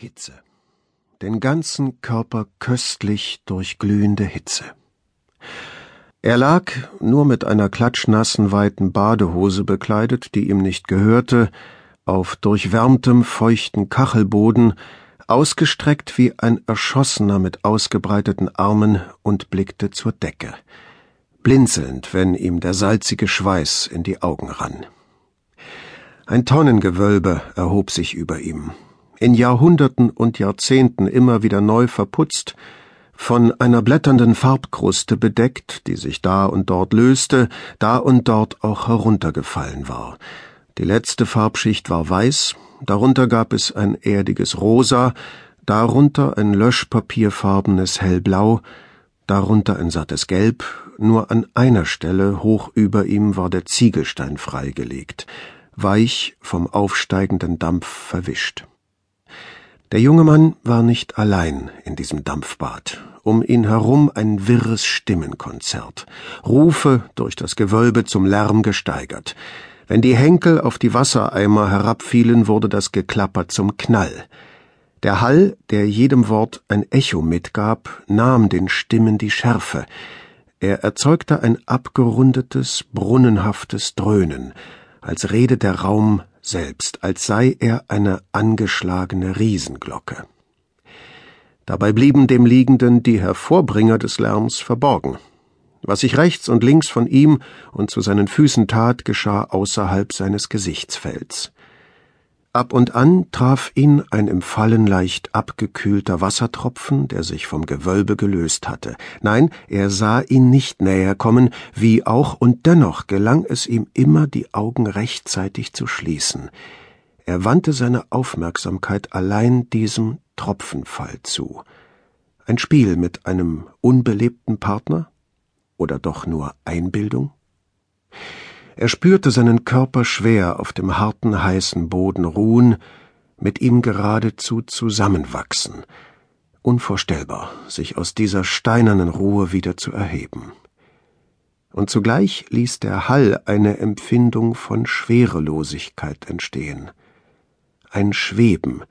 Hitze. Den ganzen Körper köstlich durchglühende Hitze. Er lag, nur mit einer klatschnassen weiten Badehose bekleidet, die ihm nicht gehörte, auf durchwärmtem, feuchten Kachelboden, ausgestreckt wie ein Erschossener mit ausgebreiteten Armen und blickte zur Decke, blinzelnd, wenn ihm der salzige Schweiß in die Augen rann. Ein Tonnengewölbe erhob sich über ihm, in Jahrhunderten und Jahrzehnten immer wieder neu verputzt, von einer blätternden Farbkruste bedeckt, die sich da und dort löste, da und dort auch heruntergefallen war. Die letzte Farbschicht war weiß, darunter gab es ein erdiges Rosa, darunter ein löschpapierfarbenes Hellblau, darunter ein sattes Gelb, nur an einer Stelle hoch über ihm war der Ziegelstein freigelegt, weich vom aufsteigenden Dampf verwischt. Der junge Mann war nicht allein in diesem Dampfbad. Um ihn herum ein wirres Stimmenkonzert. Rufe durch das Gewölbe zum Lärm gesteigert. Wenn die Henkel auf die Wassereimer herabfielen, wurde das Geklapper zum Knall. Der Hall, der jedem Wort ein Echo mitgab, nahm den Stimmen die Schärfe. Er erzeugte ein abgerundetes, brunnenhaftes Dröhnen, als rede der Raum selbst, als sei er eine angeschlagene Riesenglocke. Dabei blieben dem Liegenden die Hervorbringer des Lärms verborgen. Was sich rechts und links von ihm und zu seinen Füßen tat, geschah außerhalb seines Gesichtsfelds. Ab und an traf ihn ein im Fallen leicht abgekühlter Wassertropfen, der sich vom Gewölbe gelöst hatte. Nein, er sah ihn nicht näher kommen, wie auch, und dennoch gelang es ihm immer, die Augen rechtzeitig zu schließen. Er wandte seine Aufmerksamkeit allein diesem Tropfenfall zu. Ein Spiel mit einem unbelebten Partner? Oder doch nur Einbildung? Er spürte seinen Körper schwer auf dem harten, heißen Boden ruhen, mit ihm geradezu zusammenwachsen. Unvorstellbar, sich aus dieser steinernen Ruhe wieder zu erheben. Und zugleich ließ der Hall eine Empfindung von Schwerelosigkeit entstehen. Ein Schweben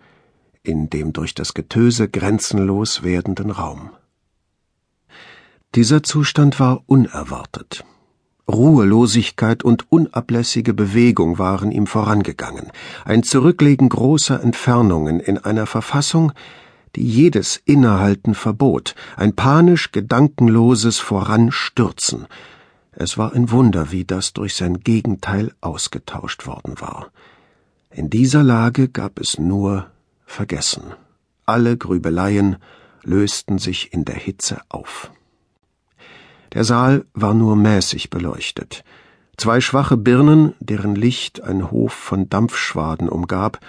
in dem durch das Getöse grenzenlos werdenden Raum. Dieser Zustand war unerwartet. Ruhelosigkeit und unablässige Bewegung waren ihm vorangegangen, ein Zurücklegen großer Entfernungen in einer Verfassung, die jedes Innehalten verbot, ein panisch gedankenloses Voranstürzen. Es war ein Wunder, wie das durch sein Gegenteil ausgetauscht worden war. In dieser Lage gab es nur Vergessen. Alle Grübeleien lösten sich in der Hitze auf. Der Saal war nur mäßig beleuchtet. Zwei schwache Birnen, deren Licht ein Hof von Dampfschwaden umgab,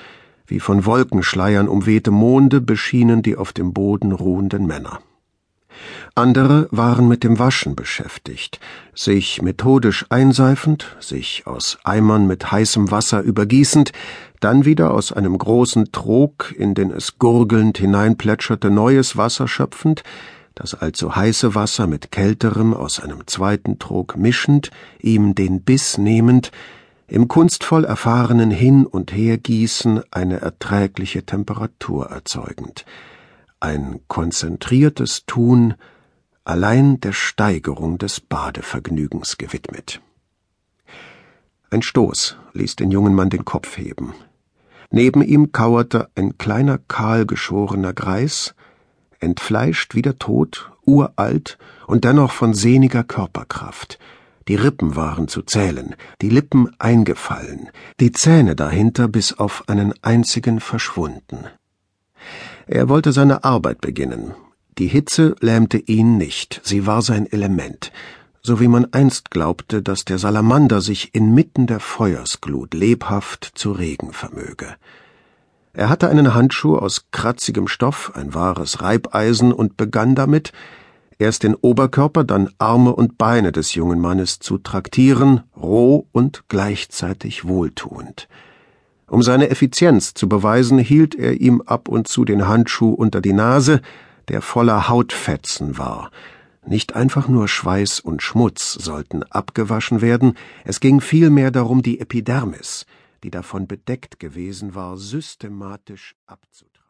wie von Wolkenschleiern umwehte Monde beschienen die auf dem Boden ruhenden Männer. Andere waren mit dem Waschen beschäftigt, sich methodisch einseifend, sich aus Eimern mit heißem Wasser übergießend, dann wieder aus einem großen Trog, in den es gurgelnd hineinplätscherte, neues Wasser schöpfend, das allzu heiße Wasser mit kälterem aus einem zweiten Trog mischend, ihm den Biss nehmend, im kunstvoll erfahrenen Hin- und Hergießen eine erträgliche Temperatur erzeugend. Ein konzentriertes Tun, allein der Steigerung des Badevergnügens gewidmet. Ein Stoß ließ den jungen Mann den Kopf heben. Neben ihm kauerte ein kleiner kahlgeschorener Greis, entfleischt wie der Tod, uralt und dennoch von sehniger Körperkraft. Die Rippen waren zu zählen, die Lippen eingefallen, die Zähne dahinter bis auf einen einzigen verschwunden. Er wollte seine Arbeit beginnen. Die Hitze lähmte ihn nicht, sie war sein Element, so wie man einst glaubte, dass der Salamander sich inmitten der Feuersglut lebhaft zu regen vermöge. Er hatte einen Handschuh aus kratzigem Stoff, ein wahres Reibeisen, und begann damit, erst den Oberkörper, dann Arme und Beine des jungen Mannes zu traktieren, roh und gleichzeitig wohltuend. Um seine Effizienz zu beweisen, hielt er ihm ab und zu den Handschuh unter die Nase, der voller Hautfetzen war. Nicht einfach nur Schweiß und Schmutz sollten abgewaschen werden, es ging vielmehr darum, die Epidermis, die davon bedeckt gewesen war, systematisch abzutragen.